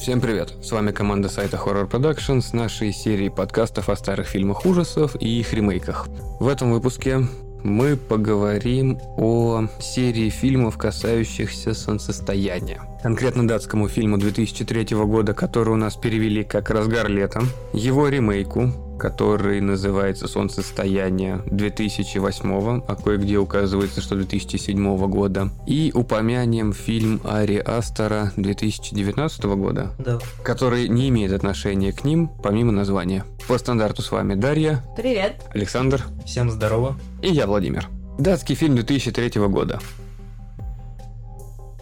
Всем привет! С вами команда сайта Horror Production с нашей серией подкастов о старых фильмах ужасов и их ремейках. В этом выпуске мы поговорим о серии фильмов, касающихся солнцестояния. Конкретно датскому фильму 2003 года, который у нас перевели как «Разгар лета», его ремейку, который называется «Солнцестояние» 2008, а кое-где указывается, что 2007 года. И упомянем фильм Ари Астера 2019 года, Да. который не имеет отношения к ним, помимо названия. По стандарту с вами Дарья, Привет. Александр Всем здорово. и я, Владимир. Датский фильм 2003 года.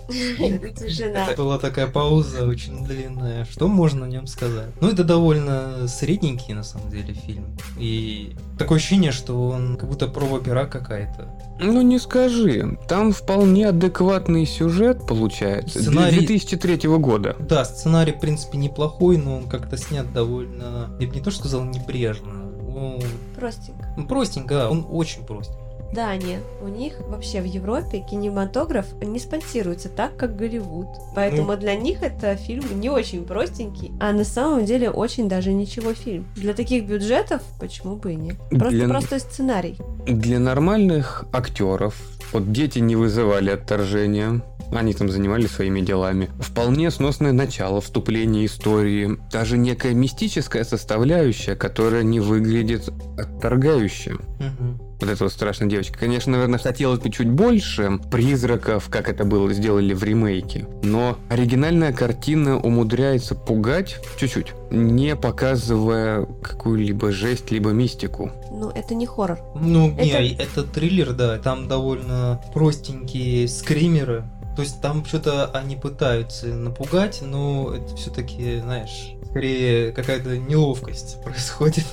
Тишина. Была такая пауза очень длинная. Что можно о нем сказать? Ну, это довольно средненький, на самом деле, фильм. И такое ощущение, что он как будто проба пера какая-то. Ну не скажи, там вполне адекватный сюжет получается. Сценарий- 2003 года. Да, сценарий, в принципе, неплохой, но он как-то снят довольно... Я бы не то что сказал небрежно. Ну, Простенько. ну, простенько, да, он очень простенький. Да, нет. У них вообще в Европе кинематограф не спонсируется так, как Голливуд. Поэтому для них это фильм не очень простенький, а на самом деле очень даже ничего фильм. Для таких бюджетов почему бы и нет? Просто Для- простой сценарий. Для нормальных актеров, вот дети не вызывали отторжения, они там занимались своими делами. Вполне сносное начало, вступление истории, даже некая мистическая составляющая, которая не выглядит отторгающе. Мгм. Вот эта вот страшная девочка. Конечно, наверное, хотелось бы чуть больше призраков, как это было сделали в ремейке. Но оригинальная картина умудряется пугать чуть-чуть, не показывая какую-либо жесть, либо мистику. Ну, это не хоррор. Ну, Это- не, это триллер, да, там довольно простенькие скримеры. То есть там что-то они пытаются напугать, но это все-таки, знаешь, скорее какая-то неловкость происходит.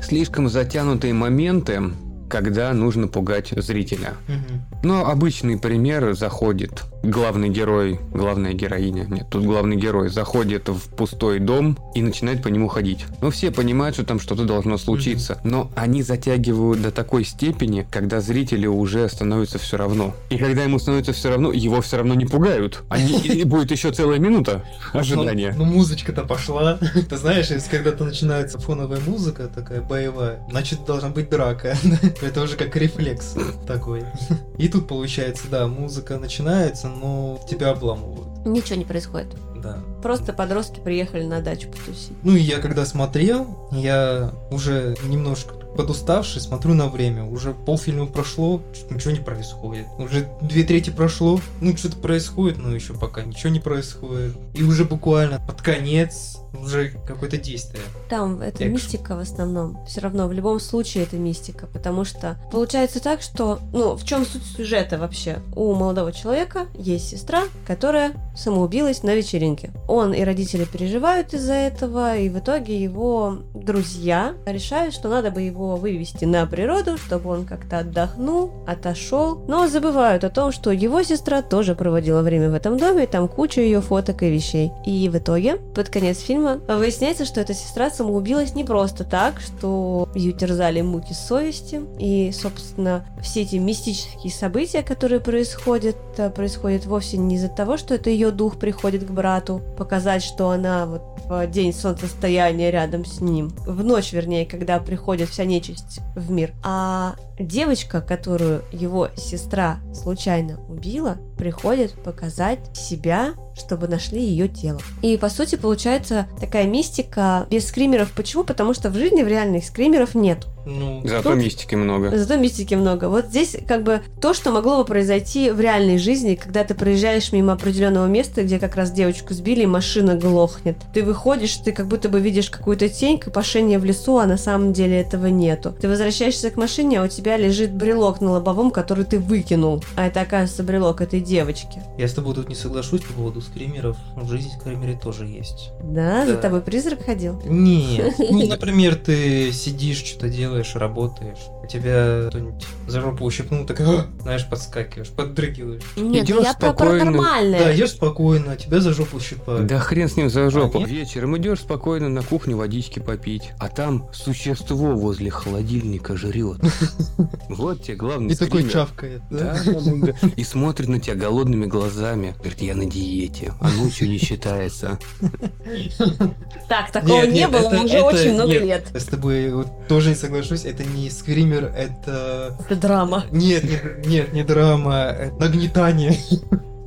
Слишком затянутые моменты, когда нужно пугать зрителя. Но обычный пример заходит главный герой, главная героиня, нет, тут главный герой заходит в пустой дом и начинает по нему ходить. Ну, все понимают, что там что-то должно случиться, но они затягивают до такой степени, когда зрителю уже становится все равно. И когда ему становится все равно, его все равно не пугают. Они, и будет еще целая минута ожидания. Ну, ну, музычка-то пошла. Ты знаешь, если когда-то начинается фоновая музыка такая боевая, значит должна быть драка. Это уже как рефлекс такой. И тут получается, да, музыка начинается, но тебя обламывают. Ничего не происходит. Да. Просто подростки приехали на дачу потусить. Ну и я когда смотрел, я уже немножко подуставший, смотрю на время. Уже полфильма прошло, ничего не происходит. Уже две трети прошло, ну что-то происходит, но еще пока ничего не происходит. И уже буквально под конец уже какое-то действие. Там это Экшн. мистика в основном. Все равно в любом случае это мистика, потому что получается так, что, ну, в чем суть сюжета вообще? У молодого человека есть сестра, которая самоубилась на вечеринке. Он и родители переживают из-за этого, и в итоге его друзья решают, что надо бы его вывести на природу, чтобы он как-то отдохнул, отошел, но забывают о том, что его сестра тоже проводила время в этом доме, там куча ее фоток и вещей. И в итоге, под конец фильма, выясняется, что эта сестра самоубилась не просто так, что ее терзали муки совести, и, собственно, все эти мистические события, которые происходят, э, происходят вовсе не из-за того, что это ее дух приходит к брату, показать, что она вот в день солнцестояния рядом с ним, в ночь, вернее, когда приходит вся нечисть в мир, а девочка, которую его сестра случайно убила, приходит показать себя, чтобы нашли ее тело. И по сути получается такая мистика без скримеров. Почему? Потому что в жизни в реальных скримеров нет. Ну, Зато Тут- мистики много. Зато мистики много. Вот здесь как бы то, что могло бы произойти в реальной жизни, когда ты проезжаешь мимо определенного места, где как раз девочку сбили, и машина глохнет. Ты выходишь, ты как будто бы видишь какую-то тень, копошение в лесу, а на самом деле этого нету. Ты возвращаешься к машине, а у тебя лежит брелок на лобовом, который ты выкинул. А это, оказывается, брелок этой девочки. я с тобой тут не соглашусь по поводу скримеров. В жизни скримеры тоже есть. Да? За Да. тобой призрак ходил? Нет. Ну, например, ты сидишь, что-то делаешь, работаешь. тебя кто-нибудь за жопу ущипнул, так, «А!» знаешь, подскакиваешь, поддрыгиваешь. Нет, Идёшь ну я про, про спокойно. нормальное. Да, ешь спокойно, тебя за жопу щипают. Да хрен с ним за жопу. А, нет? Вечером идешь спокойно на кухню водички попить, а там существо возле холодильника жрет. Вот тебе главный И такой чавкает, да? И смотрит на тебя голодными глазами. Говорит, я на диете. А ночью не считается. Так, такого не было уже очень много лет. Я с тобой тоже не соглашусь, это не скример, это... Драма. Нет, нет, нет, не драма, нагнетание.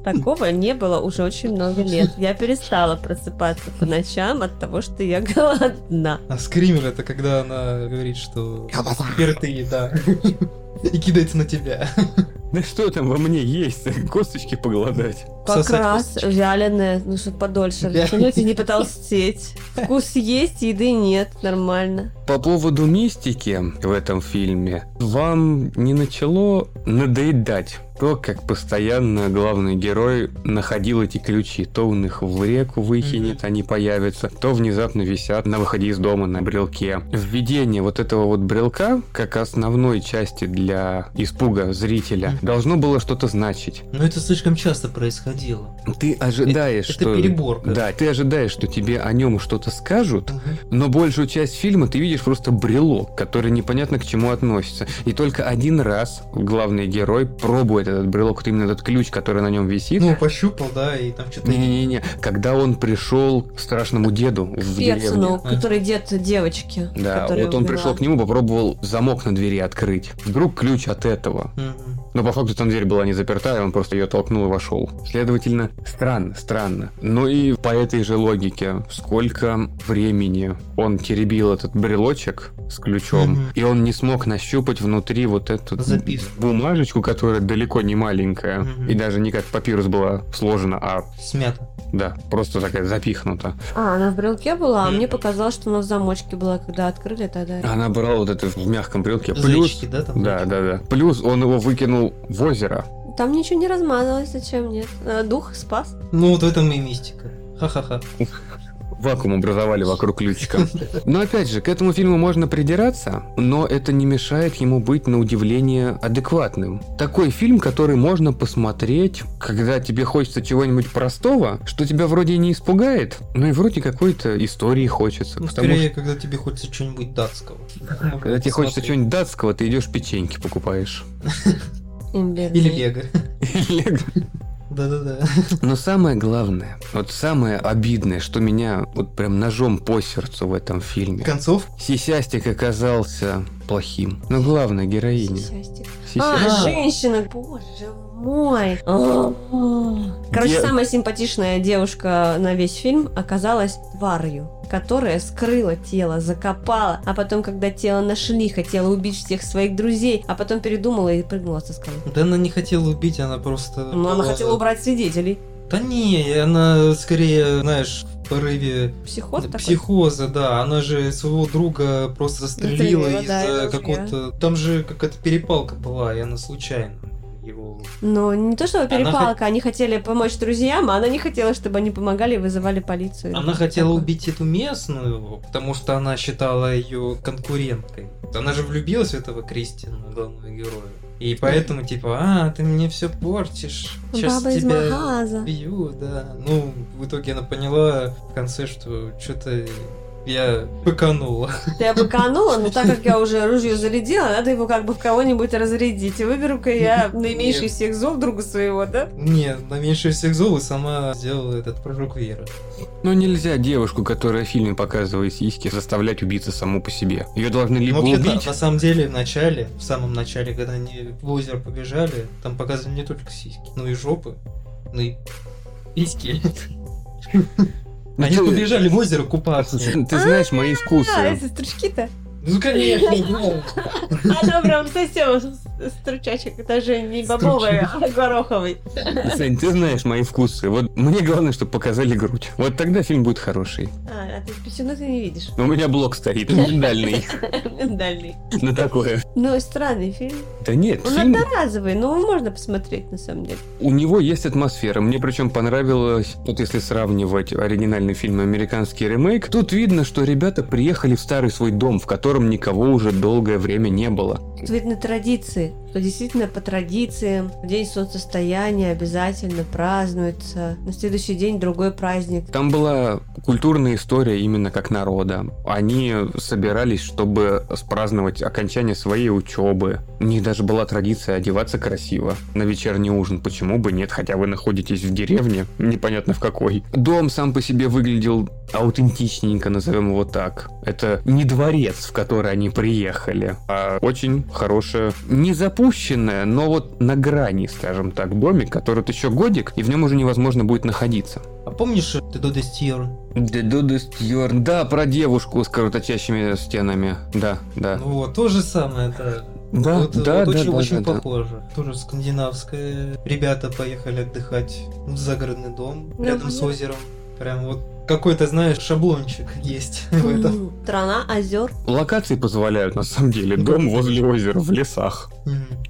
Такого не было уже очень много лет. Я перестала просыпаться по ночам от того, что я голодна. А скример это когда она говорит, что теперь ты, да. И кидается на тебя. Да что там во мне есть? Косточки поголодать. Как Сосать раз косточки. вяленое, ну чтобы подольше и не потолстеть. Вкус есть, еды нет, нормально. По поводу мистики в этом фильме, вам не начало надоедать то, как постоянно главный герой находил эти ключи. То он их в реку выкинет, они появятся, то внезапно висят на выходе из дома на брелке. Введение вот этого вот брелка, как основной части для испуга зрителя. Должно было что-то значить. Но это слишком часто происходило. Ты ожидаешь, Это что... перебор. Да, ты ожидаешь, что тебе о нем что-то скажут, Мгм. но большую часть фильма ты видишь просто брелок, который непонятно к чему относится. И только один раз главный герой пробует этот брелок, вот именно этот ключ, который на нем висит. Ну, пощупал, да, и там что-то... Не-не-не, когда он пришел к страшному деду в Персону, деревню. который дед девочки. Да, вот он пришел к нему, попробовал замок на двери открыть. Вдруг ключ от этого. Мгм. Но по факту там дверь была не заперта, и он просто ее толкнул и вошел. Следовательно, странно, странно. Ну и по этой же логике, сколько времени он теребил этот брелочек с ключом, Мгм. и он не смог нащупать внутри вот эту Записку. бумажечку, которая далеко не маленькая, Мгм. и даже не как папирус была сложена, а Смято. Да, просто такая запихнута. А, она в брелке была, а мне показалось, что она в замочке была, когда открыли тогда. Она брала вот это в мягком брелке. Плюс, Зайчики, да, там? да, да, да. Плюс он его выкинул в озеро. Там ничего не размазалось, зачем нет? Э, Дух спас. Ну, вот в этом и мистика. Ха-ха-ха. Вакуум образовали вокруг ключика. Но опять же, к этому фильму можно придираться, но это не мешает ему быть на удивление адекватным. Такой фильм, который можно посмотреть, когда тебе хочется чего-нибудь простого, что тебя вроде не испугает, но и вроде какой-то истории хочется. Ну, потому скорее, когда тебе хочется чего-нибудь датского. что, когда тебе хочется чего-нибудь датского, ты идешь печеньки покупаешь. Или Лего. Лего. Да-да-да. Но самое главное, вот самое обидное, что меня вот прям ножом по сердцу в этом фильме. Концов. Сисястик оказался плохим. Но главная героиня. Сисястик. А, женщина, боже мой. А. Короче, Де- самая симпатичная девушка на весь фильм оказалась тварью, которая скрыла тело, закопала, а потом, когда тело нашли, хотела убить всех своих друзей, а потом передумала и прыгнула со скалы. Да она не хотела убить, она просто... Но она хотела убрать свидетелей. Да не, она скорее, знаешь, в порыве Психоз такой. психоза, да. Она же своего друга просто застрелила да, из-за это какого-то... Там же какая-то перепалка была, и она случайно его... Но не то, чтобы Она перепалка, они хотели помочь друзьям, а она не хотела, чтобы они помогали и вызывали полицию. Она хотела Такое. убить эту местную, потому что она считала ее конкуренткой. Она же влюбилась в этого Кристина, главного героя. И поэтому, типа, а, ты мне все портишь. Сейчас Баба из тебя Магаза. бью, да. Ну, в итоге она поняла в конце, что что-то я быканула. Я быканула, но так как я уже ружье зарядила, надо его как бы в кого-нибудь разрядить. И выберу-ка я наименьший из всех зол друга своего, да? Нет, на меньше всех зол и сама сделала этот прыжок веры. Ну нельзя девушку, которая в фильме показывает сиськи, заставлять убиться саму по себе. Ее должны либо Ну, вообще, да, убить, на самом деле, в начале, в самом начале, когда они в озеро побежали, там показывали не только сиськи, но и жопы, ну и письки. Они побежали в озеро купаться. ты знаешь мои А, вкусы. это стручки-то. Ну, конечно, да. А добре, он совсем стручачек, даже не бобовый, а гороховый. Сань, ты знаешь мои вкусы. Вот мне главное, чтобы показали грудь. Вот тогда фильм будет хороший. А, а ты писюну ты не видишь. У меня блок стоит, миндальный. Миндальный. На такое. Ну, странный фильм. Да нет, Он фильм, одноразовый, но его можно посмотреть, на самом деле. у него есть атмосфера. Мне причем понравилось, вот если сравнивать оригинальный фильм и американский ремейк, тут видно, что ребята приехали в старый свой дом, в котором котором никого уже долгое время не было. Видно традиции, что действительно по традициям день солнцестояния обязательно празднуется, на следующий день другой праздник. Там была культурная история именно как народа. Они собирались, чтобы спраздновать окончание своей учебы. У них даже была традиция одеваться красиво на вечерний ужин. Почему бы нет, хотя вы находитесь в деревне, непонятно в какой. Дом сам по себе выглядел аутентичненько, назовем его так. Это не дворец, в который они приехали, а очень хорошая, не запущенная, но вот на грани, скажем так, домик, который вот еще годик, и в нем уже невозможно будет находиться. А помнишь The Dodest Year? The Dudest Year. Да, про девушку с кровоточащими стенами. Да, да. Ну вот, то же самое, это Да, вот, да, вот да, очень, да, очень да, да. похоже. Тоже скандинавское. Ребята поехали отдыхать в загородный дом Ну, рядом с понятно. озером. Прям вот какой-то, знаешь, шаблончик есть в этом. Страна озер. Локации позволяют, на самом деле. Дом возле озера, в лесах.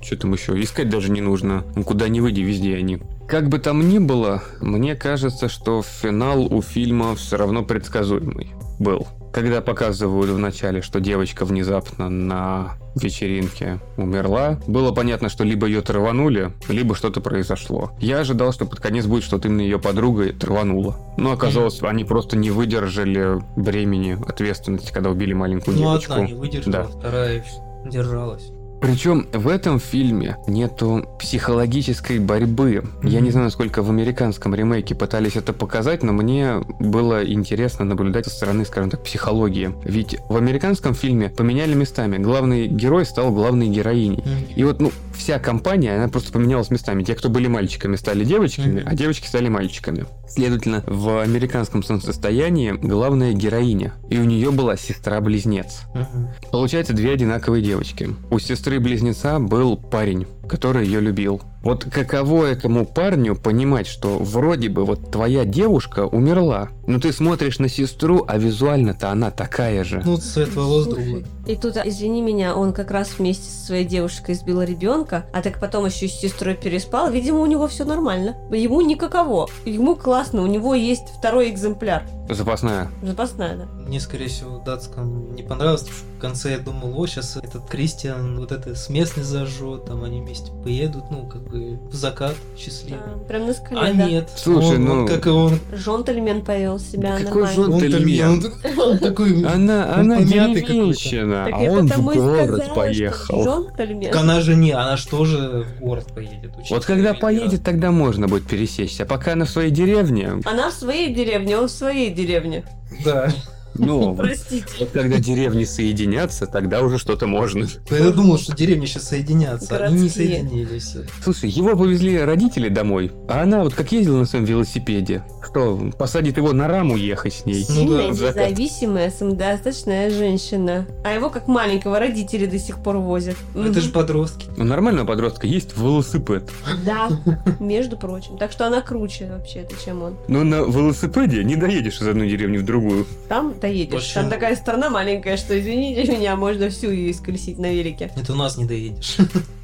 Что там еще? Искать даже не нужно. Ну, Куда ни выйди, везде они. Как бы там ни было, мне кажется, что финал у фильма все равно предсказуемый был. Когда показывают в начале, что девочка внезапно на вечеринке умерла, было понятно, что либо ее траванули, либо что-то произошло. Я ожидал, что под конец будет, что вот именно ее подруга траванула. Но оказалось, они просто не выдержали бремени ответственности, когда убили маленькую Ну, девочку. одна не выдержала, Да. вторая держалась. Причем в этом фильме нету психологической борьбы. Я не знаю, насколько в американском ремейке пытались это показать, но мне было интересно наблюдать со стороны, скажем так, психологии. Ведь в американском фильме поменяли местами. Главный герой стал главной героиней. Мгм. И вот, ну, вся компания, она просто поменялась местами. Те, кто были мальчиками, стали девочками, Мгм. а девочки стали мальчиками. Следовательно, в американском солнцестоянии главная героиня, и у нее была сестра-близнец. Мгм. Получается, две одинаковые девочки. У сестры-близнеца был парень, который ее любил. Вот каково этому парню понимать, что вроде бы вот твоя девушка умерла, но ты смотришь на сестру, а визуально-то она такая же. Ну, цвет волос другой. И тут, а, извини меня, он как раз вместе со своей девушкой избил ребенка, а так потом еще с сестрой переспал. Видимо, у него все нормально. Ему никаково. Ему классно, у него есть второй экземпляр. Запасная. Запасная, да. Мне, скорее всего, в датском не понравилось, потому что в конце я думал, о, сейчас этот Кристиан вот это с местной зажжет, там они вместе поедут, ну, как бы в закат счастливый. Да, прям на скале, А да. нет. Слушай, он, ну- он как он, Жонтельмен повел себя Какой нормально. жон- он, Джентльмен. там- он такой, Она, Он она деревенщина, а он в город поехал. Жонтельмен. Так она же не, она же тоже в город поедет. Вот когда поедет, тогда можно будет пересечься. А пока она в своей деревне, Она в своей деревне, он в своей деревне. Да. Ну, Простите. вот когда деревни соединятся, тогда уже что-то можно. Я думал, что деревни сейчас соединятся. Они не соединились. Слушай, его повезли родители домой, а она вот как ездила на своем велосипеде, что, посадит его на раму ехать с ней? Ну Сильная, да, закат. независимая, самодостаточная женщина. А его как маленького родители до сих пор возят. Это Мгм. же подростки. У нормального подростка есть велосипед. Да, между прочим. Так что она круче вообще-то, чем он. Но на велосипеде не доедешь из одной деревни в другую. Там доедешь. Почему? Там такая страна маленькая, что, извините меня, можно всю ее исколесить на велике. Это у нас не доедешь.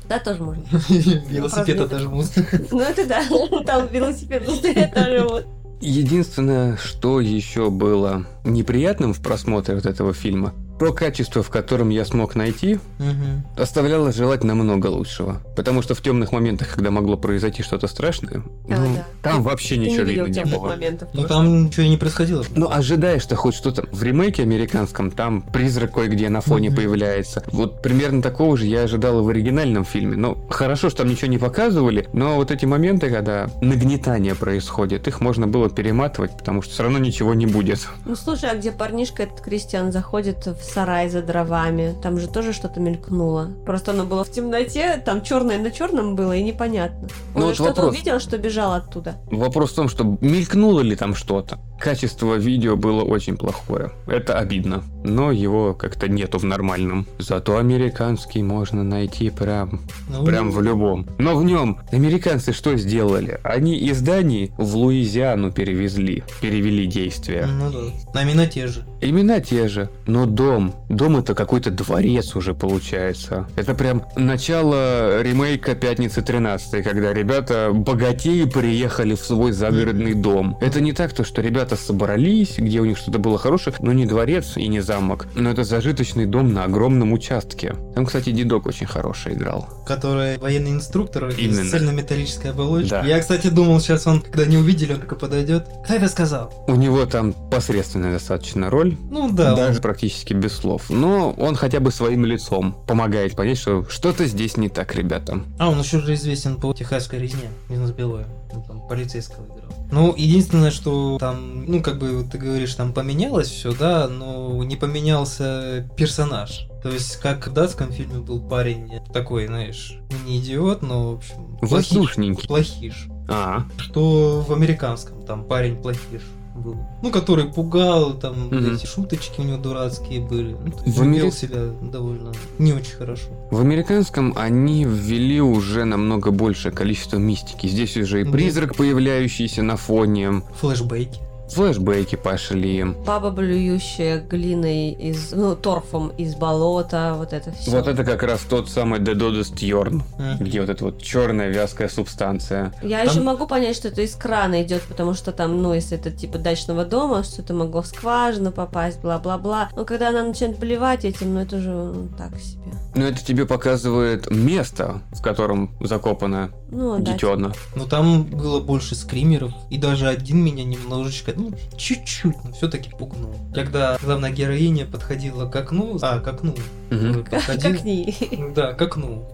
Да, тоже можно. Велосипед отожмут. Ну это да, там велосипед вот. Единственное, что еще было неприятным в просмотре вот этого фильма, то качество, в котором я смог найти, Мгм. оставляло желать намного лучшего. Потому что в темных моментах, когда могло произойти что-то страшное, А, ну, да. там вообще Ты не ничего видел видно не было. моментов. Ну там ничего и не происходило. Ну, ожидаешь что хоть что-то. В ремейке американском там призрак кое-где на фоне Мгм. появляется. Вот примерно такого же я ожидал и в оригинальном фильме. Ну, хорошо, что там ничего не показывали, но вот эти моменты, когда нагнетание происходит, их можно было перематывать, потому что все равно ничего не будет. Ну слушай, а где парнишка этот Кристиан заходит в сарай за дровами? Там же тоже что-то мелькнуло. Просто оно было в темноте, там черное на черном было и непонятно. Он Ну, же вот что-то вопрос. увидел, что бежал оттуда. Вопрос в том, что мелькнуло ли там что-то. Качество видео было очень плохое. Это обидно. Но его как-то нету в нормальном. Зато американский можно найти прям Ну, Прям в любом. Но в нем американцы что сделали? Они из Дании в Луизиану перевезли, перевели действия. Ну да. Намена те же. Имена те же, но дом. Дом это какой-то дворец уже получается. Это прям начало ремейка «Пятницы 13 когда ребята богатеи приехали в свой загородный дом. Это не так, то, что ребята куда-то собрались, где у них что-то было хорошее, но не дворец и не замок, но это зажиточный дом на огромном участке. Там, кстати, дедок очень хороший играл. Который военный инструктор Именно. из цельнометаллической оболочки. Да. Я, кстати, думал, сейчас он, когда не увидели, он такой подойдет. Кто это сказал? У него там посредственная достаточно роль, Ну да, даже он- практически без слов. Но он хотя бы своим лицом помогает понять, что что-то здесь не так, ребята. А, он еще же известен по техасской резне. Бизнес Белое. Он там полицейского играл. Ну, единственное, что там, ну, как бы ты говоришь, там поменялось все, да, но не поменялся персонаж. То есть, как в датском фильме был парень такой, знаешь, не идиот, но, в общем, плохиш. Воздушненький. Плохиш. А, Что в американском там парень плохиш был. Ну, который пугал, там Мгм. эти шуточки у него дурацкие были. Ну, то есть В он Амери- вел себя довольно не очень хорошо. В американском они ввели уже намного большее количество мистики. Здесь уже и Да. призрак, появляющийся на фоне, Флэшбэки. Флешбеки пошли. Баба, блюющая глиной из, ну, торфом из болота, вот это все. Вот это как раз тот самый Дедодес Тьорн, где вот эта вот черная вязкая субстанция. Я Там- еще могу понять, что это из крана идет, потому что там, ну, если это типа дачного дома, что-то могло в скважину попасть, бла-бла-бла. Но когда она начинает плевать этим, ну это же ну, так себе. Но это тебе показывает место, в котором закопано Ну, да. детёно. Но там было больше скримеров, и даже один меня немножечко, ну, чуть-чуть, но все-таки пугнул. Когда главная героиня подходила к окну, а, к окну, Мгм. подходил, Как ни. да, к окну,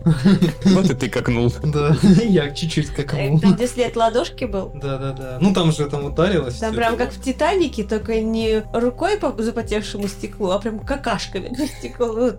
Вот и ты какнул. да, я чуть-чуть к окну. Там, где след ладошки был. Да-да-да, ну там же там ударилось. Там прям как в Титанике, только не рукой по запотевшему стеклу, а прям какашками по стеклу, ну,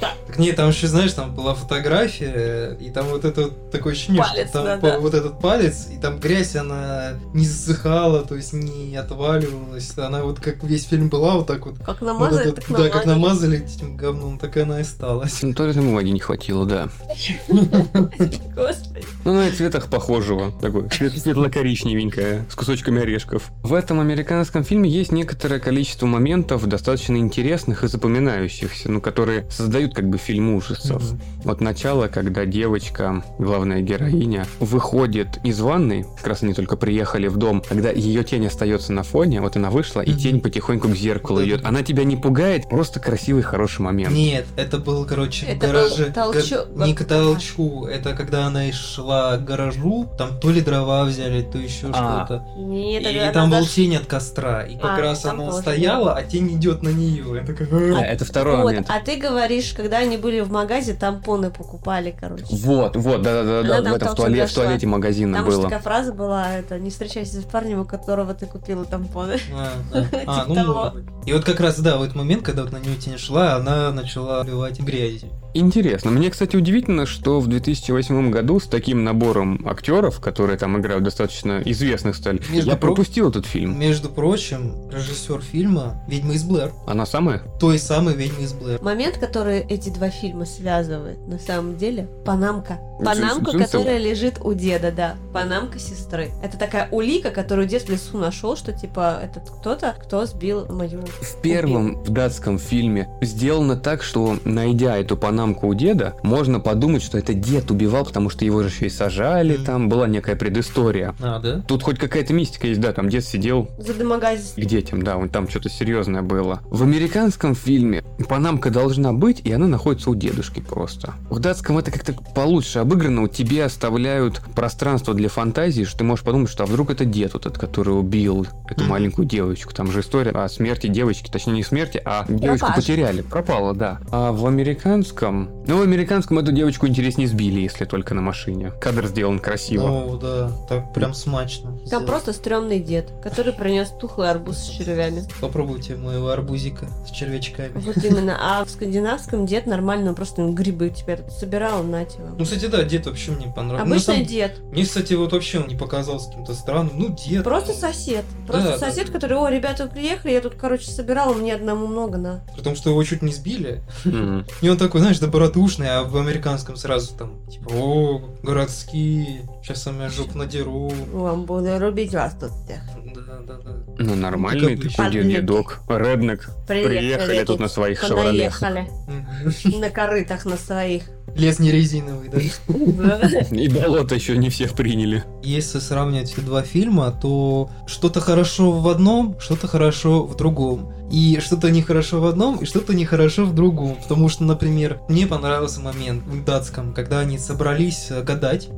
Так не, там еще, знаешь, там была фотография, и там вот это вот такое ощущение, Палец, что там да, по- да. вот этот палец, и там грязь, она не засыхала, то есть не отваливалась, она вот как весь фильм была вот так вот Как Вот намазали, этот- так да, как намазали. этим говном, так и она и осталась. Ну, туалетной бумаги не хватило, да. Господи. Ну, на цветах похожего. Такой свет- светло-коричневенькое, с кусочками орешков. В этом американском фильме есть некоторое количество моментов достаточно интересных и запоминающихся, ну, которые создают как бы фильм ужасов. Вот начало, когда девочка, главная героиня, выходит из ванной, как раз они только приехали в дом, когда ее тень остается на фоне, вот она вышла, и Мгм. тень потихоньку к зеркалу Да. идет. Она тебя не пугает, просто красивый, хороший момент. Нет, это был, короче, Это в гараже. был толчок. га- Не к толчку, это когда она и шла к гаражу, там то ли дрова взяли, то еще А. что-то. Нет, И там был заш- тень от костра, и как А, раз она тоже. стояла, а тень идет на нее. Такая, А, «А». это второй Вот, момент. а ты говоришь, когда они были в магазе, тампоны покупали, короче. Вот, вот, да-да-да, Она да, там в этом в, туалет, в туалете магазина Там было. такая фраза была, это не встречайся с парнем, у которого ты купила тампоны. А, а, а, ну Типа может быть. И вот как раз, да, в этот момент, когда вот на нее тень шла, она начала убивать грязью. Интересно. Мне, кстати, удивительно, что в 2008 году с таким набором актеров, которые там играют достаточно известных стали, Между я про- пропустил этот фильм. Между прочим, режиссер фильма «Ведьма из Блэр». Она самая? Той самой «Ведьмы из Блэр». Момент, который эти два фильма связывает, на самом деле, панамка. Панамка, Джинсовая? которая лежит у деда, да. Панамка сестры. Это такая улика, которую дед в лесу нашел, что типа этот кто-то, кто сбил мою... В первом в датском фильме сделано так, что, найдя эту панамку у деда, можно подумать, что это дед убивал, потому что его же еще и сажали, Мгм. там была некая предыстория. А, да? Тут хоть какая-то мистика есть, да, там дед сидел За домогазис. к детям, да, вон там что-то серьезное было. В американском фильме панамка должна быть, и она находится у дедушки просто. В датском это как-то получше обыграно, тебе оставляют пространство для фантазии, что ты можешь подумать, что а вдруг это дед вот этот, который убил эту Мгм. маленькую девочку. Там же история о смерти девочки, точнее не смерти, а девочку потеряли. Пропала, да. А в американском... Ну, в американском эту девочку интереснее сбили, если только на машине. Кадр сделан красиво. Ну, да, так прям смачно. Там сделано. просто стрёмный дед, который принес тухлый арбуз с червями. Попробуйте моего арбузика с червячками. Вот именно. А в скандинавском дед нормально, он просто грибы тебя тут собирал, нате вам. Ну, кстати, да, дед вообще мне понравился. Обычный Ну, на дед. самом- Мне, кстати, вот вообще он не показался каким-то странным. Ну, дед. Просто сосед. Просто Да, да. сосед, который, о, ребята приехали, я тут, короче, собирала, мне одному много, на. При том, что его чуть не сбили. Мгм. И он такой, знаешь, добродушный, а в американском сразу там, типа, о, городские. Сейчас я жопу надеру. Вам буду рубить вас тут всех. Да, да, да. Ну, нормальный Как такой дедок. Реднек. Приехали тут на своих шевролех. На корытах на своих. Лес не резиновый, да? И болото еще не всех приняли. Если сравнивать эти два фильма, то что-то хорошо в одном, что-то хорошо в другом. И что-то нехорошо в одном, и что-то нехорошо в другом. Потому что, например, мне понравился момент в датском, когда они собрались э, гадать.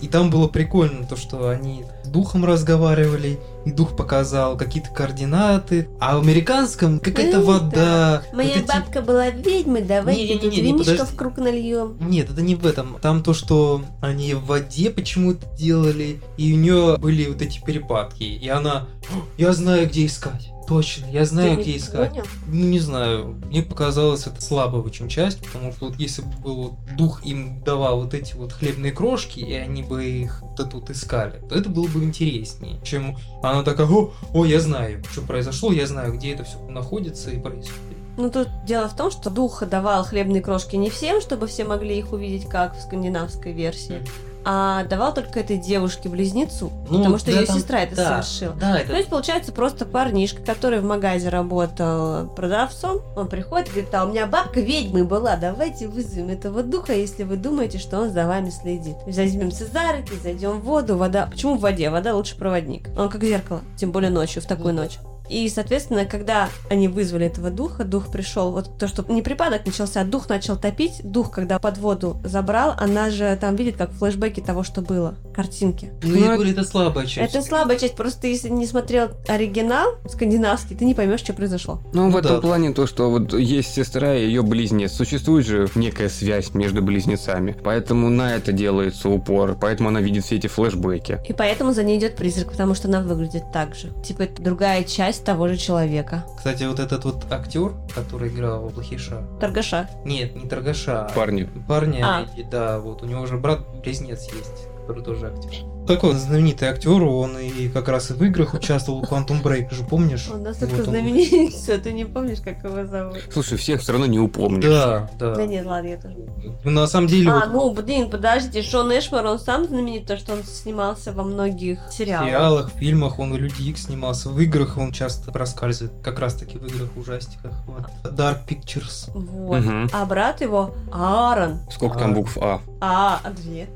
И там было прикольно то, что они духом разговаривали, и дух показал какие-то координаты. А в американском какая-то Ну, вода. Моя вот эти- бабка была ведьмой, давайте Не-не-не, тут не, винишко подожди. в круг нальем. Нет, это не в этом. Там то, что они в воде почему-то делали, и у нее были вот эти перепадки. И она, «О, я знаю, где искать. Точно, я знаю, Ты где искать. понял? Ну, не знаю, мне показалось это слабо очень часть, потому что вот если бы был вот дух им давал вот эти вот хлебные крошки, и они бы их вот тут искали, то это было бы интереснее, чем она такая, о, о, я знаю, что произошло, я знаю, где это все находится и происходит. Ну, тут дело в том, что дух давал хлебные крошки не всем, чтобы все могли их увидеть, как в скандинавской версии, а давал только этой девушке-близнецу, Ну, потому что да, ее там- сестра это да, совершила. Да, То это есть, получается, просто парнишка, который в магазе работал продавцом, он приходит и говорит, а у меня бабка ведьмой была, давайте вызовем этого духа, если вы думаете, что он за вами следит. Возьмемся за руки, зайдем в воду, вода... Почему в воде? Вода лучше проводник. Он как зеркало, тем более ночью, в такую ночь. И, соответственно, когда они вызвали этого духа, дух пришел, вот то, что не припадок начался, а дух начал топить, дух, когда под воду забрал, она же там видит, как флешбеки того, что было, картинки. ну, я это- говорю, это слабая часть. Это слабая часть, просто если не смотрел оригинал скандинавский, ты не поймешь, что произошло. Ну, в Ну этом да. плане то, что вот есть сестра и ее близнец. Существует же некая связь между близнецами. Поэтому на это делается упор. Поэтому она видит все эти флешбеки. И поэтому за ней идет призрак, потому что она выглядит так же. Типа это другая часть того же человека. Кстати, вот этот вот актер, который играл Плохиша. Торгаша. Нет, не торгаша. а Парни. Парня, А. и- да, вот у него уже брат-близнец есть, который тоже актер. Такой вот знаменитый актер, он и как раз и в играх участвовал, Quantum Break же, помнишь? Он настолько Вот он. знаменитый, что ты не помнишь, как его зовут. Слушай, всех все равно не упомнишь. Да, да. Да нет, ладно, я тоже. Ну, На самом деле, А, вот ну, блин, подождите, Шон Эшмор, он сам знаменит, то, что он снимался во многих в сериалах. сериалах, в фильмах, он и Люди Икс снимался, в играх он часто проскальзывает, как раз таки в играх ужастиках. Вот. Dark Pictures. Вот. Мгм. А брат его Аарон. Сколько там А. букв А? А, а две.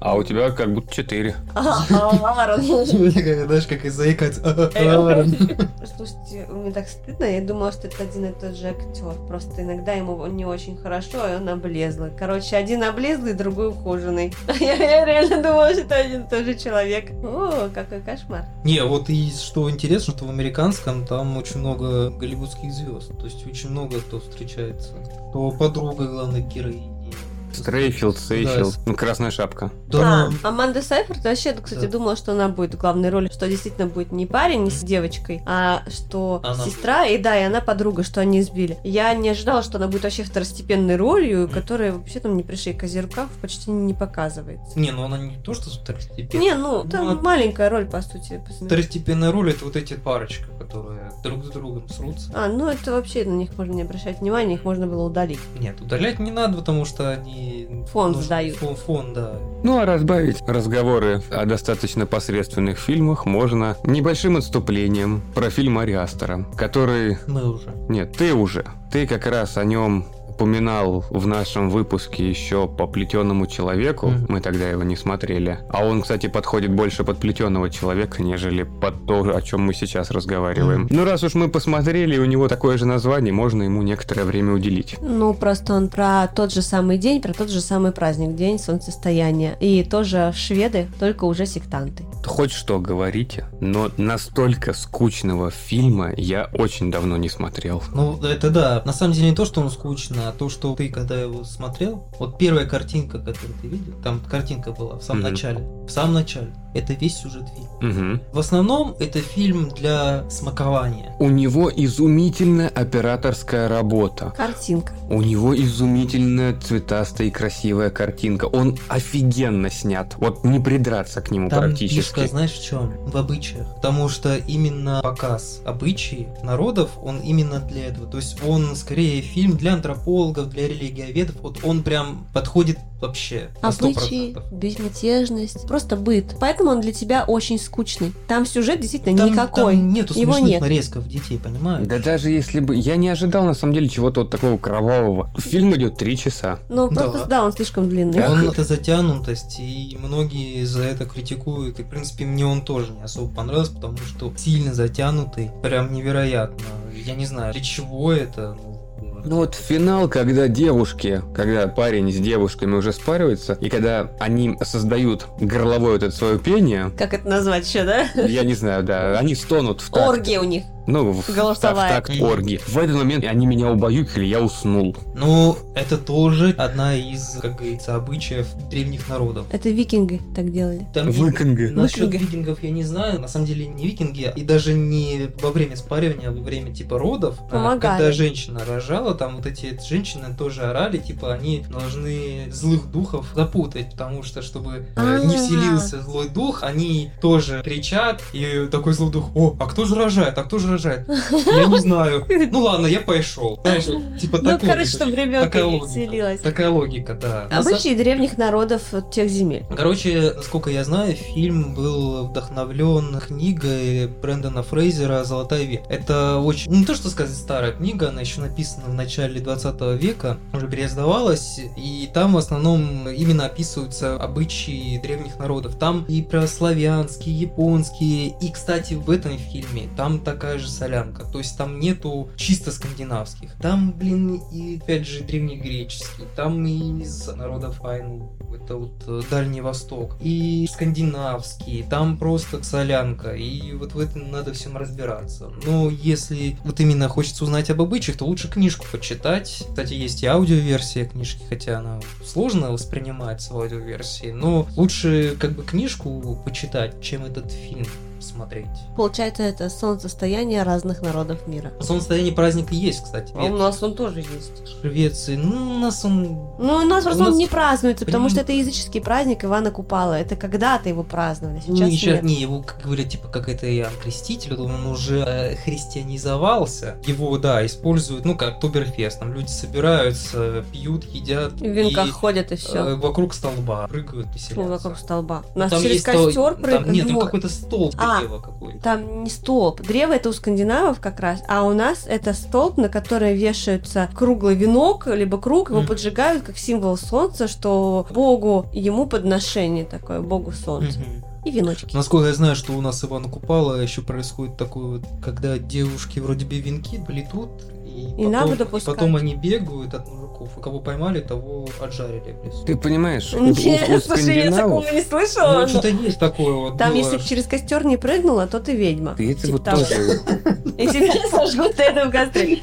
А у тебя как будто четыре. А, Аарон. Знаешь, как и заикать. Аарон. Слушайте, мне так стыдно, я думала, что это один и тот же актер. Просто иногда ему не очень хорошо, и он облезлый. Короче, один облезлый, другой ухоженный. Я, я реально думала, что это один и тот же человек. О, какой кошмар. Не, вот и что интересно, что в американском там очень много голливудских звезд. То есть очень много кто встречается. То подруга главной героини. Стрейфилд, Сейфилд. Да. Ну, красная шапка. Да, А, Аманда Сайфорд вообще, кстати, Да. думала, что она будет в главной роли, что действительно будет не парень с девочкой, а что Она сестра, и да, и она подруга, что они сбили. Я не ожидала, что она будет вообще второстепенной ролью, которая вообще там не пришей козырках почти не показывается. Не, ну она не то, что второстепенная. Не, ну, там Ну, а- маленькая роль, по сути. Второстепенная роль это вот эти парочка, которые друг с другом срутся. А, ну это вообще на них можно не обращать внимания, их можно было удалить. Нет, удалять не надо, потому что они... Фон нужен- сдают. Фон, фон, да. Ну, а разбавить разговоры о достаточно посредственных фильмах можно небольшим отступлением про фильм Ари Астера, который... Мы уже. Нет, ты уже. Ты как раз о нем упоминал в нашем выпуске еще по плетеному человеку. Мгм. Мы тогда его не смотрели. А он, кстати, подходит больше под плетеного человека, нежели под то, о чем мы сейчас разговариваем. Мгм. Ну, раз уж мы посмотрели, и у него такое же название, можно ему некоторое время уделить. Ну, просто он про тот же самый день, про тот же самый праздник, день солнцестояния. И тоже шведы, только уже сектанты. Хоть что говорите, но настолько скучного фильма я очень давно не смотрел. Ну, это да. На самом деле не то, что он скучно, а то, что ты, когда его смотрел, вот первая картинка, которую ты видел, там картинка была в самом Мгм. начале. В самом начале. Это весь сюжет фильма. Мгм. В основном это фильм для смакования. У него изумительная операторская работа. Картинка. У него изумительная цветастая и красивая картинка. Он офигенно снят. Вот не придраться к нему Там практически. Фишка, знаешь, в чем? В обычаях. Потому что именно показ обычаи народов, он именно для этого. То есть он скорее фильм для антропологов, для религиоведов. Вот он прям подходит вообще на 100%. Обычаи, безмятежность, просто быт. Поэтому он для тебя очень скучный. Там сюжет действительно Там, никакой. там нету Его смешных нет. нарезков детей, понимаешь? Да даже если бы... Я не ожидал, на самом деле, чего-то вот такого кровавого. Фильм идет три часа. Ну, Да. просто, да, он слишком длинный. Да. Он это затянутость, и многие за это критикуют. И, в принципе, мне он тоже не особо понравился, потому что сильно затянутый, прям невероятно. Я не знаю, для чего это. ну, Ну вот финал, когда девушки, когда парень с девушками уже спариваются, и когда они создают горловое вот это свое пение, Как это назвать еще, да? я не знаю, да, они стонут в такт. Оргия у них. Ну, в, в Голосовая. такт орги. В этот момент они меня убаюкали, я уснул. Ну, это тоже одна из, как говорится, обычаев древних народов. Это викинги так делали. Там Викинги. Насчет Викинги. викингов я не знаю. На самом деле не викинги, и даже не во время спаривания, а во время типа родов. а, Помогали. Когда женщина рожала, там вот эти женщины тоже орали, типа они должны злых духов запутать, потому что чтобы э, не вселился злой дух, они тоже кричат, и такой злой дух, о, а кто же рожает, а кто же рожает? Я не знаю. Ну ладно, я пошел. Знаешь, типа Ну, такой. короче, чтобы логика. веселилась. Такая логика, да. На Обычаи древних народов тех земель. Короче, насколько я знаю, фильм был вдохновлен книгой Брэндона Фрейзера «Золотая век». Это очень, ну, не то что сказать старая книга, она еще написана в начале 20 века, уже переиздавалась, и там в основном именно описываются обычаи древних народов. Там и про славянские, японские, и, кстати, в этом фильме там такая же солянка, то есть там нету чисто скандинавских. Там, блин, и опять же древнегреческий, там и из народов Айну, это вот э, Дальний Восток, и скандинавские, там просто солянка, и вот в этом надо всем разбираться. Но если вот именно хочется узнать об обычаях, то лучше книжку почитать. Кстати, есть и аудиоверсия книжки, хотя она сложно воспринимается в аудиоверсии, но лучше как бы книжку почитать, чем этот фильм смотреть. Получается, это солнцестояние разных народов мира. Солнцестояние праздника есть, кстати. А у нас он тоже есть. В Швеции. Ну, у нас он... Ну, у нас просто У нас- он не празднуется, потому Поним- что это языческий праздник Ивана Купала. Это когда-то его праздновали, Ну, сейчас еще нет. не, его, как говорят, типа, как это Иоанн Креститель, он уже э, христианизовался. Его, да, используют, ну, как Октоберфест. Там люди собираются, пьют, едят. В венках и, ходят и все. э, вокруг столба прыгают, веселятся. вокруг столба. У нас Там через есть то- костер там- прыгают. Нет, там какой-то столб А. древа какой-то. Там не столб. Древо это у скандинавов как раз, а у нас это столб, на который вешаются круглый венок, либо круг, его Мгм. поджигают как символ солнца, что Богу ему подношение такое, Богу солнца. Мгм. И веночки. Насколько я знаю, что у нас Ивана Купала еще происходит такое, вот, когда девушки вроде бы венки плетут, и, потом, на воду и потом они бегают от мужиков, и кого поймали, того отжарили в лесу. Ты понимаешь, у, у- у слушай, я такого не слышала. Ну, но- что-то есть такое вот. Там, было. если через костер не прыгнула, то ты ведьма. Ты это Типа вот того. тоже... Если тебя сожгут, ты это в костре.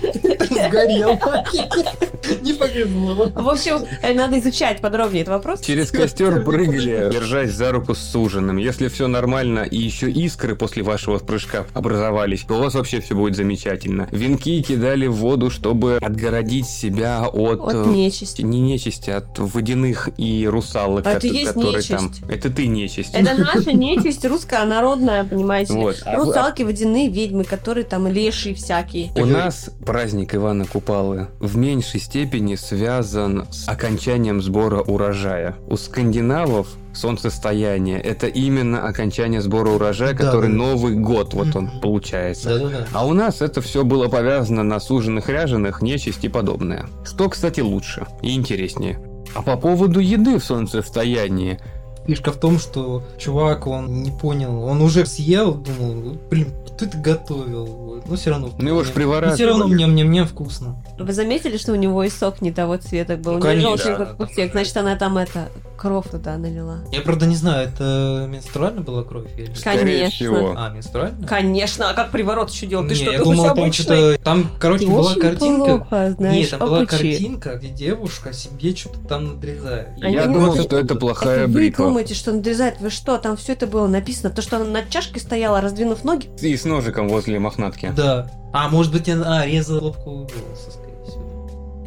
Сгорел. Не повезло. В общем, э, надо изучать подробнее этот вопрос. Через костер прыгали, держась за руку с суженым. Если все нормально и еще искры после вашего прыжка образовались, то у вас вообще все будет замечательно. Венки кидали в воду, чтобы отгородить себя от... От э, нечисти. Не нечисти, от водяных и русалок, А это кото- есть которые там... нечисть. Это ты нечисть. Это наша нечисть русская, народная, понимаете? Вот. А Русалки, водяные ведьмы, которые там лешие всякие. У нас праздник Ивана Купалы в меньшей степени связан с окончанием сбора урожая. У скандинавов солнцестояние – это именно окончание сбора урожая, Да, который да. Новый год, вот он получается. Да-да-да. А у нас это все было повязано на суженных ряженых, нечисть и подобное. Что, кстати, лучше и интереснее. А по поводу еды в солнцестоянии. Фишка в том, что чувак, он не понял, он уже съел, думал, блин, кто это готовил? Но все равно. Ну его ж все приворачивали. равно мне мне мне вкусно. Вы заметили, что у него и сок не того цвета был? Ну, у него конечно, желтый, да, как да, у всех. там- Значит, она там это, кровь туда налила. Я правда не знаю, это менструально была кровь или? Скорее Конечно. всего. А, менструально? Конечно, а как приворот еще делал? Ты Не, что, я ты думал, там что-то... Там, короче, Ты была картинка... плохо знаешь Нет, там была обычаи. картинка, где девушка себе что-то там надрезает. А Я думал, знаю. что это плохая Это вы бритва. думаете, что надрезает? Вы что? Там все это было написано. То, что она над чашкой стояла, раздвинув ноги. И с ножиком возле мохнатки. Да. А, может быть, она а, резала лобку волоса.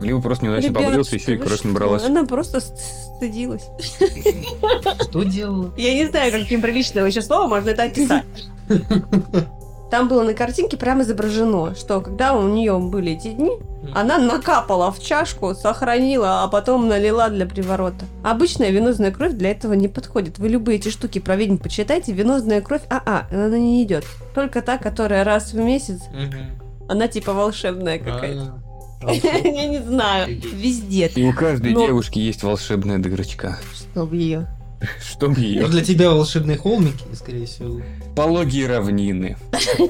Либо просто неудачно Ребятушки, побрился, и все, и кровь что? набралась. Она просто ст- стыдилась. Что делала? Я не знаю, каким приличным еще словом можно это описать. Там было на картинке прямо изображено, что когда у нее были эти дни, она накапала в чашку, сохранила, а потом налила для приворота. Обычная венозная кровь для этого не подходит. Вы любые эти штуки про ведьм почитайте, венозная кровь, а-а, она не идет. Только та, которая раз в месяц, она типа волшебная какая-то. Я не знаю, везде. И у каждой девушки есть волшебная дырочка. Чтоб ее. Чтоб ее. Ну, Для тебя волшебные холмики, скорее всего. Пологие равнины.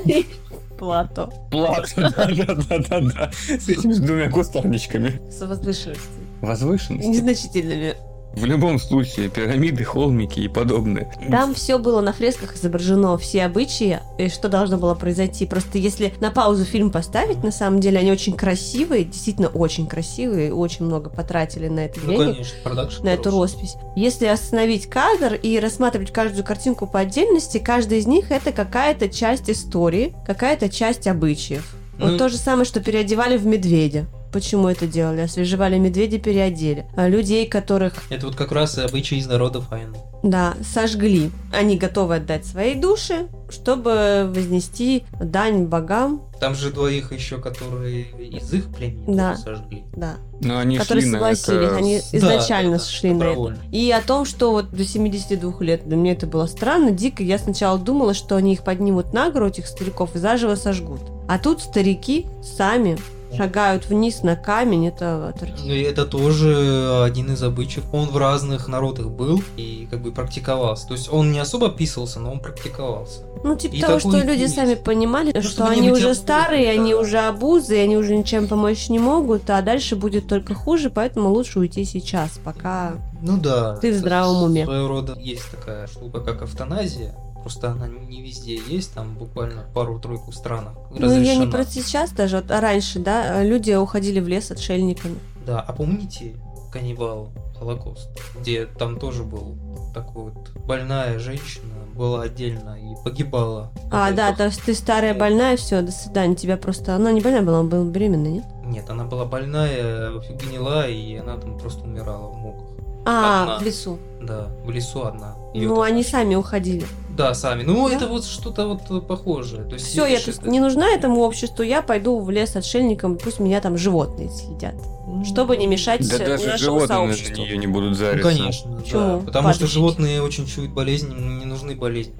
Плато. Плат. Да-да-да-да. С этими с двумя кустарничками. С возвышенностью. Возвышенность. Незначительными. В любом случае, пирамиды, холмики и подобное. Там все было на фресках изображено, все обычаи, и что должно было произойти. Просто если на паузу фильм поставить, на самом деле они очень красивые, действительно очень красивые, очень много потратили на это Ну, денег. конечно, продакшн на эту роспись. Если остановить кадр и рассматривать каждую картинку по отдельности, каждая из них это какая-то часть истории, какая-то часть обычаев. Ну, Вот то же самое, что переодевали в медведя. Почему это делали? Освежевали медведя, переодели. А людей, которых, Это вот как раз и обычаи из народов Айну. да, сожгли. Они готовы отдать свои души, чтобы вознести дань богам, Там же двоих еще, которые из их племени Да. сожгли. да, Но они которые шли на согласились. это Они изначально Да, шли на это. И о том, что вот до 72 лет, для меня это было странно, дико. Я сначала думала, что они их поднимут на гору, этих стариков, и заживо сожгут. А тут старики сами шагают вниз на камень, это. Ну, и это тоже один из обычаев. Он в разных народах был и как бы практиковался. То есть он не особо описывался, но он практиковался. Ну, типа И того, что люди есть. сами понимали, Ну, что они уже обузой, старые, они да. уже обузы, они уже ничем помочь не могут, а дальше будет только хуже, поэтому лучше уйти сейчас, пока... Ну да. Ты в здравом уме. Своего рода есть такая штука, как эвтаназия. Просто она не везде есть, там буквально пару-тройку странах Ну, я не разрешена. про сейчас даже, а раньше, да, люди уходили в лес отшельниками. Да, а помните каннибал Холокост, где там тоже был такой вот больная женщина была отдельно и погибала. А, да, то есть ты старая, больная, все, до свидания, тебя просто... Она не больная была, она была беременная, нет? Нет, она была больная, гнила, и она там просто умирала в муках. А, Одна. в лесу. Да, в лесу одна. Ну, там они сами уходили. Да, сами. Ну, Да. это вот что-то вот похожее. То есть, Все, я это- не нужна этому обществу, я пойду в лес отшельникам, пусть меня там животные съедят. Ну, Чтобы не мешать Да даже животные на сообществу. нее не будут Ну, зариться. конечно, Почему? да. Потому что Падальщики. животные очень чуют болезни, им не нужны болезни.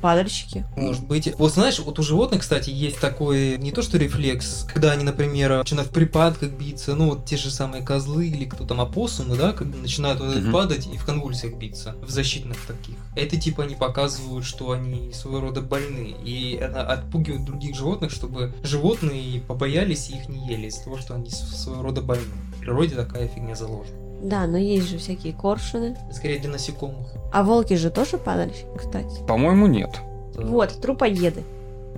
Падальщики. Может быть. Вот знаешь, вот у животных, кстати, есть такой не то что рефлекс, когда они, например, начинают в припадках биться, ну вот те же самые козлы или кто там опоссумы, да, когда начинают вот Мгм. падать и в конвульсиях биться, в защитных таких. Это типа они показывают, что они своего рода больны, и это отпугивает других животных, чтобы животные побоялись и их не ели из-за того, что они своего рода больны. В природе такая фигня заложена. Да, но есть же всякие коршуны. Скорее для насекомых. А волки же тоже падальщики, кстати. По-моему, нет. Вот, трупоеды.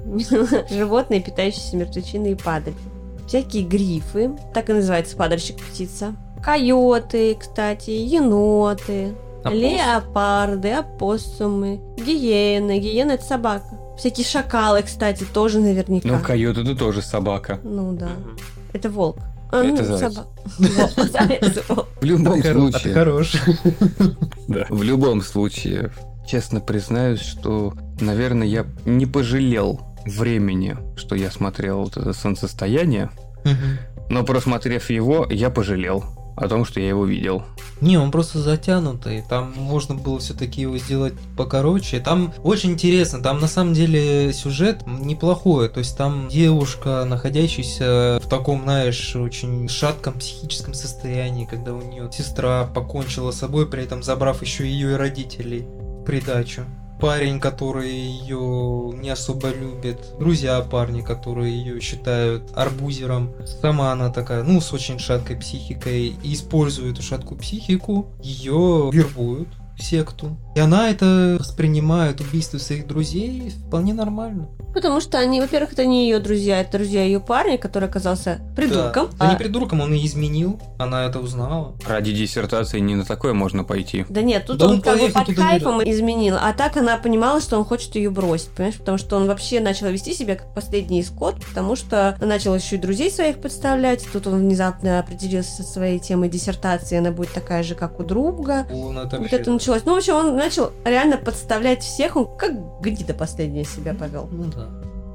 Животные, питающиеся мертвечиной и падаль. Всякие грифы, так и называется падальщик птица. Койоты, кстати, еноты, А леопарды, опоссумы, гиены. Гиена это собака. Всякие шакалы, кстати, тоже наверняка. Ну, койот это тоже собака. Ну да. Мгм. Это волк. А, Это ну, заяц. В любом случае, хорош. в любом случае, честно признаюсь, что, наверное, я не пожалел времени, что я смотрел вот это солнцестояние, но просмотрев его, я пожалел о том, что я его видел. Не, он просто затянутый. Там можно было все-таки его сделать покороче. Там очень интересно. Там на самом деле сюжет неплохой. То есть там девушка, находящаяся в таком, знаешь, очень шатком психическом состоянии, когда у нее сестра покончила с собой, при этом забрав еще ее и родителей придачу. Парень, который ее не особо любит, друзья парни, которые ее считают арбузером. Сама она такая, ну, с очень шаткой психикой, и используя эту шаткую психику, ее вербуют в секту. И она это воспринимает убийство своих друзей вполне нормально. Потому что они, во-первых, это не ее друзья, это друзья ее парня, который оказался придурком. Да, да А- не придурком, он и изменил. Она это узнала. Ради диссертации не на такое можно пойти. Да нет, тут Да он, он как бы под кайфом изменил, а так она понимала, что он хочет ее бросить, понимаешь, потому что он вообще начал вести себя как последний скот, потому что начал еще и друзей своих подставлять, тут он внезапно определился со своей темой диссертации, она будет такая же, как у друга. Он это Вот вообще- это началось. Ну, в общем, он начал реально подставлять всех, он как гнида последняя себя повел. Ну да.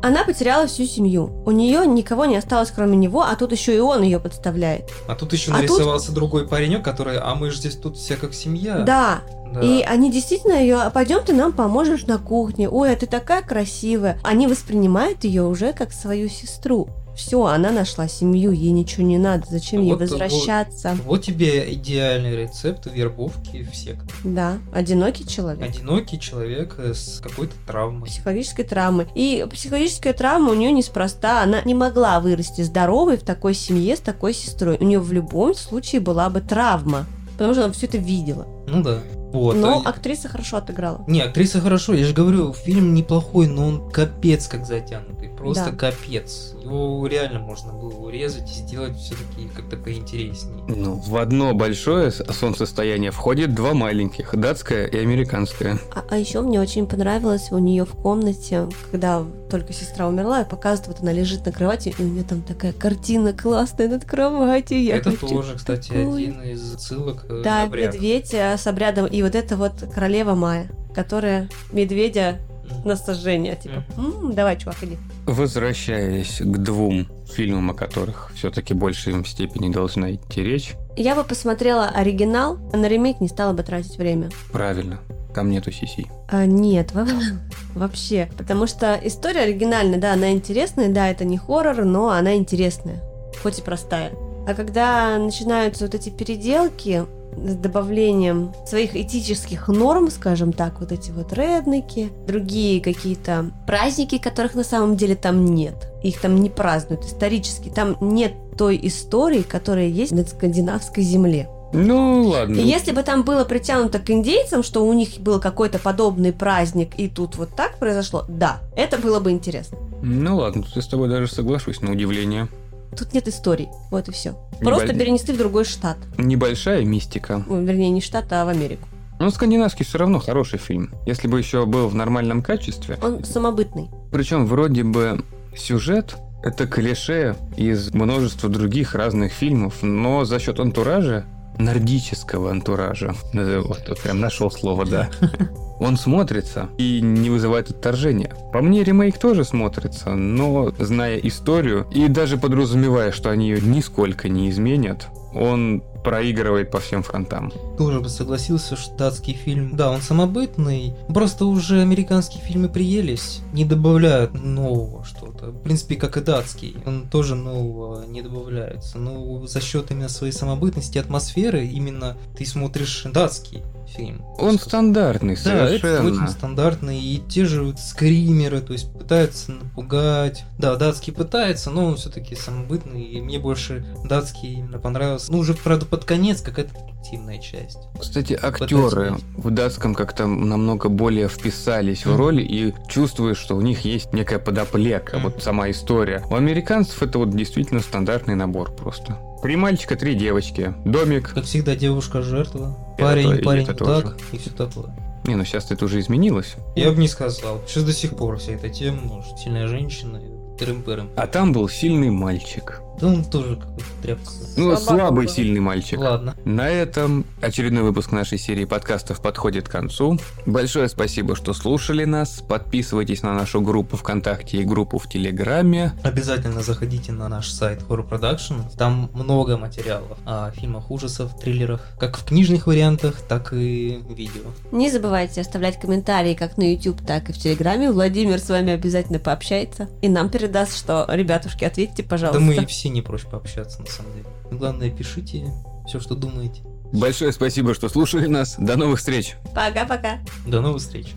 Она потеряла всю семью. У нее никого не осталось, кроме него, а тут еще и он ее подставляет. А тут еще А тут- нарисовался другой паренек, который, а мы же здесь тут все как семья. Да, Да. И они действительно ее, а пойдем ты нам поможешь на кухне. Ой, а ты такая красивая. Они воспринимают ее уже как свою сестру. Все, она нашла семью, ей ничего не надо. Зачем ей Вот- вот. возвращаться? Вот тебе идеальный рецепт вербовки в секту. Да, одинокий человек. Одинокий человек э, с какой-то травмой. Психологической травмы. И психологическая травма у нее неспроста. Она не могла вырасти здоровой в такой семье с такой сестрой. У нее в любом случае была бы травма. Потому что она все это видела. Ну да. Вот. Но а- актриса хорошо отыграла. Не, актриса хорошо, я же говорю, фильм неплохой, но он капец как затянутый. Просто Да. капец. Его реально можно было урезать и сделать все-таки как-то поинтереснее. Ну, в одно большое солнцестояние входит два маленьких, датское и американское. А, еще мне очень понравилось у нее в комнате, когда только сестра умерла, и показывают, вот она лежит на кровати, и у нее там такая картина классная над кроватью. Я Это хочу тоже, кстати, такую. один из ссылок э, Да, обряд. медведь э, с обрядом, и вот это вот королева Майя, которая медведя на сожжение, типа, «М, давай, чувак, иди. Возвращаясь к двум фильмам, о которых все-таки в большей степени должна идти речь, Я бы посмотрела оригинал, а на ремейк не стала бы тратить время. правильно, там нету Сиси. А, нет, во- вообще. Потому что история оригинальная, да, она интересная, да, это не хоррор, но она интересная, хоть и простая. А когда начинаются вот эти переделки с добавлением своих этических норм, скажем так, вот эти вот редники, другие какие-то праздники, которых на самом деле там нет. Их там не празднуют исторически. Там нет той истории, которая есть на скандинавской земле. Ну, ладно. И если бы там было притянуто к индейцам, что у них был какой-то подобный праздник, и тут вот так произошло, да, это было бы интересно. Ну ладно, тут я с тобой даже соглашусь, на удивление. Тут нет историй, вот и все. Просто Небольш- перенесли в другой штат. Небольшая мистика. Ну, Вернее, не штат, а в Америку. Но скандинавский все равно хороший фильм. Если бы еще был в нормальном качестве. Он самобытный. Причем вроде бы сюжет это клише из множества других разных фильмов, но за счет антуража, нордического антуража, э, вот прям нашел слово, да, он смотрится и не вызывает отторжения. По мне, ремейк тоже смотрится, но зная историю и даже подразумевая, что они ее нисколько не изменят, он проигрывает по всем фронтам. Тоже бы согласился, что датский фильм, да, он самобытный, просто уже американские фильмы приелись, не добавляют нового что-то. В принципе, как и датский, он тоже нового не добавляется. Но за счет именно своей самобытности, атмосферы, именно ты смотришь датский фильм. Он стандартный, Да, это совершенно. очень стандартный. И те же вот скримеры, то есть пытаются напугать. Да, датский пытается, но он все-таки самобытный. И мне больше датский именно понравился. Ну, уже, правда, под конец какая-то детективная часть. Кстати, актеры в датском как-то намного более вписались в Мгм. роли и чувствуешь, что у них есть некая подоплека, Мгм. вот сама история. У американцев это вот действительно стандартный набор просто. Три мальчика, три девочки, домик. Как всегда, девушка жертва, Это парень, то- и парень это так, тоже. и все такое. Не, ну сейчас это уже изменилось. Я бы не сказал. Сейчас до сих пор вся эта тема, может, сильная женщина, тырым-пырым. А там был сильный мальчик. Да он тоже какой-то тряпка. Ну, Собака слабый была. сильный мальчик. Ладно. На этом очередной выпуск нашей серии подкастов подходит к концу. Большое спасибо, что слушали нас. Подписывайтесь на нашу группу ВКонтакте и группу в Телеграме. Обязательно заходите на наш сайт Horror Production. Там много материалов о фильмах ужасов, триллерах, как в книжных вариантах, так и видео. Не забывайте оставлять комментарии как на YouTube, так и в Телеграме. Владимир с вами обязательно пообщается и нам передаст, что, ребятушки, ответьте, пожалуйста. Да мы и все не прочь пообщаться, на самом деле. Главное, пишите все, что думаете. Большое спасибо, что слушали нас. До новых встреч! Пока-пока. До новых встреч.